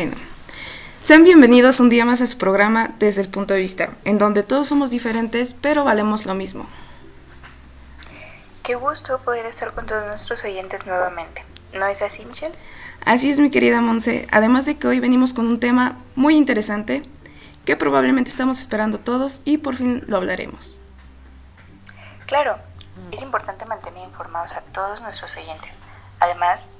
Bueno, sean bienvenidos un día más a su programa Desde el punto de vista, en donde todos somos diferentes, pero valemos lo mismo. Qué gusto poder estar con todos nuestros oyentes nuevamente. ¿No es así, Michelle? Así es, mi querida Monse. Además de que hoy venimos con un tema muy interesante que probablemente estamos esperando todos y por fin lo hablaremos. Claro, es importante mantener informados a todos nuestros oyentes. Además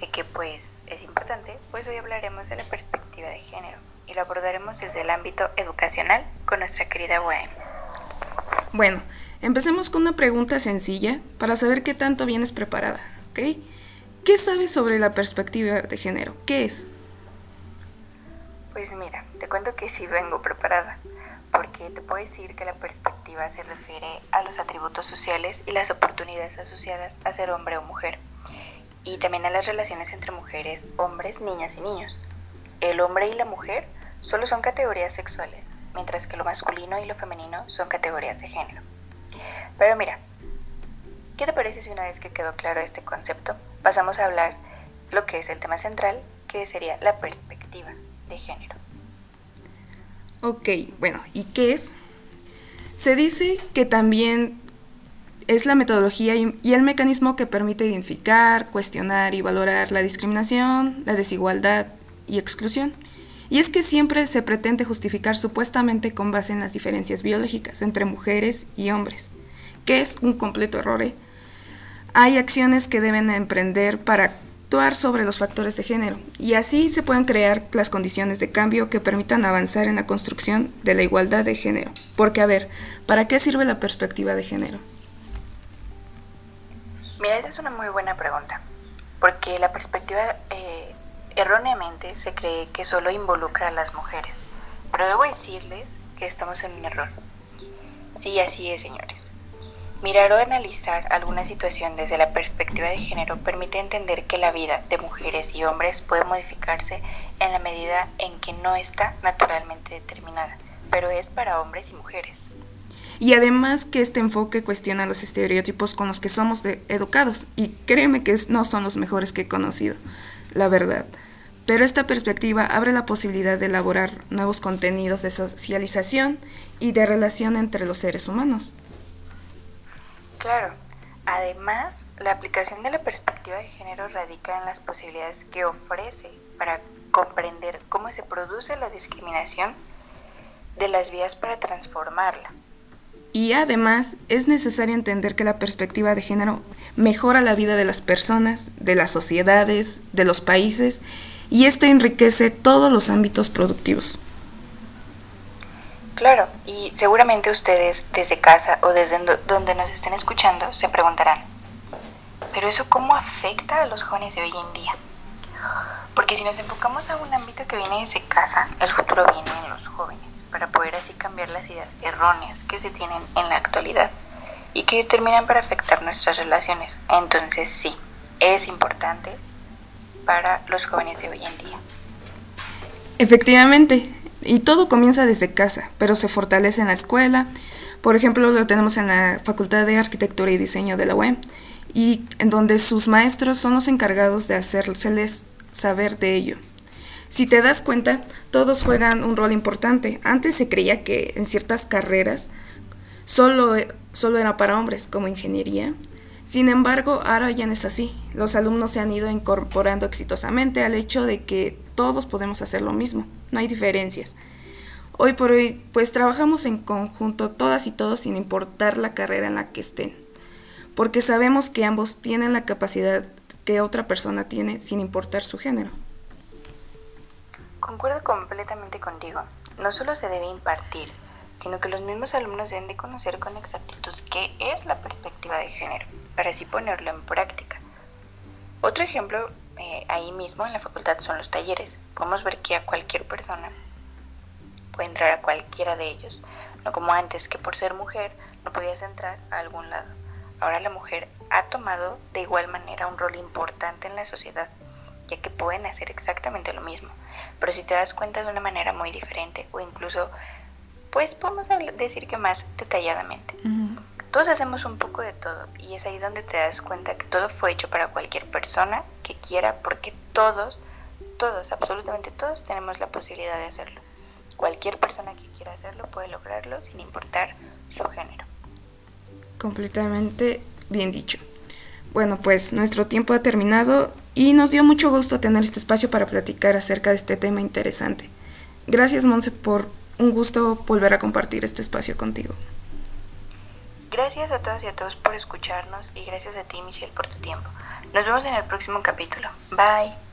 de que pues es importante, pues hoy hablaremos de la perspectiva de género y lo abordaremos desde el ámbito educacional con nuestra querida UAM. Bueno, empecemos con una pregunta sencilla para saber qué tanto vienes preparada, ¿ok? ¿Qué sabes sobre la perspectiva de género? ¿Qué es? Pues mira, te cuento que sí vengo preparada, porque te puedo decir que la perspectiva se refiere a los atributos sociales y las oportunidades asociadas a ser hombre o mujer y también a las relaciones entre mujeres, hombres, niñas y niños. El hombre y la mujer solo son categorías sexuales, mientras que lo masculino y lo femenino son categorías de género. Pero mira, ¿qué te parece si una vez que quedó claro este concepto, pasamos a hablar lo que es el tema central, que sería la perspectiva de género? Ok, bueno, ¿y qué es? Se dice que también es la metodología y, el mecanismo que permite identificar, cuestionar y valorar la discriminación, la desigualdad y exclusión. Y es que siempre se pretende justificar supuestamente con base en las diferencias biológicas entre mujeres y hombres, que es un completo error. ¿eh? Hay acciones que deben emprender para actuar sobre los factores de género, y así se pueden crear las condiciones de cambio que permitan avanzar en la construcción de la igualdad de género. Porque, a ver, ¿para qué sirve la perspectiva de género? Mira, esa es una muy buena pregunta, porque la perspectiva eh, erróneamente se cree que solo involucra a las mujeres, pero debo decirles que estamos en un error. Sí, así es, señores. Mirar o analizar alguna situación desde la perspectiva de género permite entender que la vida de mujeres y hombres puede modificarse en la medida en que no está naturalmente determinada, pero es para hombres y mujeres. Y además que este enfoque cuestiona los estereotipos con los que somos educados. Y créeme que no son los mejores que he conocido, la verdad. Pero esta perspectiva abre la posibilidad de elaborar nuevos contenidos de socialización y de relación entre los seres humanos. Claro. Además, la aplicación de la perspectiva de género radica en las posibilidades que ofrece para comprender cómo se produce la discriminación de las vías para transformarla. Y además es necesario entender que la perspectiva de género mejora la vida de las personas, de las sociedades, de los países, y esto enriquece todos los ámbitos productivos. Claro, y seguramente ustedes desde casa o desde donde nos estén escuchando se preguntarán, pero eso cómo afecta a los jóvenes de hoy en día? Porque si nos enfocamos a un ámbito que viene desde casa, el futuro viene en los jóvenes para poder así cambiar las ideas erróneas que se tienen en la actualidad y que terminan para afectar nuestras relaciones. Entonces sí, es importante para los jóvenes de hoy en día. Efectivamente, y todo comienza desde casa, pero se fortalece en la escuela. Por ejemplo, lo tenemos en la Facultad de Arquitectura y Diseño de la UEM, y en donde sus maestros son los encargados de hacérseles saber de ello. Si te das cuenta, todos juegan un rol importante. Antes se creía que en ciertas carreras solo, solo era para hombres, como ingeniería. Sin embargo, ahora ya no es así. Los alumnos se han ido incorporando exitosamente al hecho de que todos podemos hacer lo mismo, no hay diferencias. Hoy por hoy, pues trabajamos en conjunto todas y todos sin importar la carrera en la que estén, porque sabemos que ambos tienen la capacidad que otra persona tiene sin importar su género. Concuerdo completamente contigo. No solo se debe impartir, sino que los mismos alumnos deben de conocer con exactitud qué es la perspectiva de género, para así ponerlo en práctica. Otro ejemplo eh, ahí mismo en la facultad son los talleres. Podemos ver que a cualquier persona puede entrar a cualquiera de ellos, no como antes que por ser mujer no podías entrar a algún lado. Ahora la mujer ha tomado de igual manera un rol importante en la sociedad, ya que pueden hacer exactamente lo mismo pero si te das cuenta de una manera muy diferente o incluso, pues podemos decir que más detalladamente. Todos hacemos un poco de todo y es ahí donde te das cuenta que todo fue hecho para cualquier persona que quiera porque todos todos, absolutamente todos tenemos la posibilidad de hacerlo. Cualquier persona que quiera hacerlo puede lograrlo sin importar su género. Completamente bien dicho. Bueno, pues nuestro tiempo ha terminado y nos dio mucho gusto tener este espacio para platicar acerca de este tema interesante. Gracias, Monse, por un gusto volver a compartir este espacio contigo. Gracias a todos y a todos por escucharnos y gracias a ti, Michelle, por tu tiempo. Nos vemos en el próximo capítulo. Bye.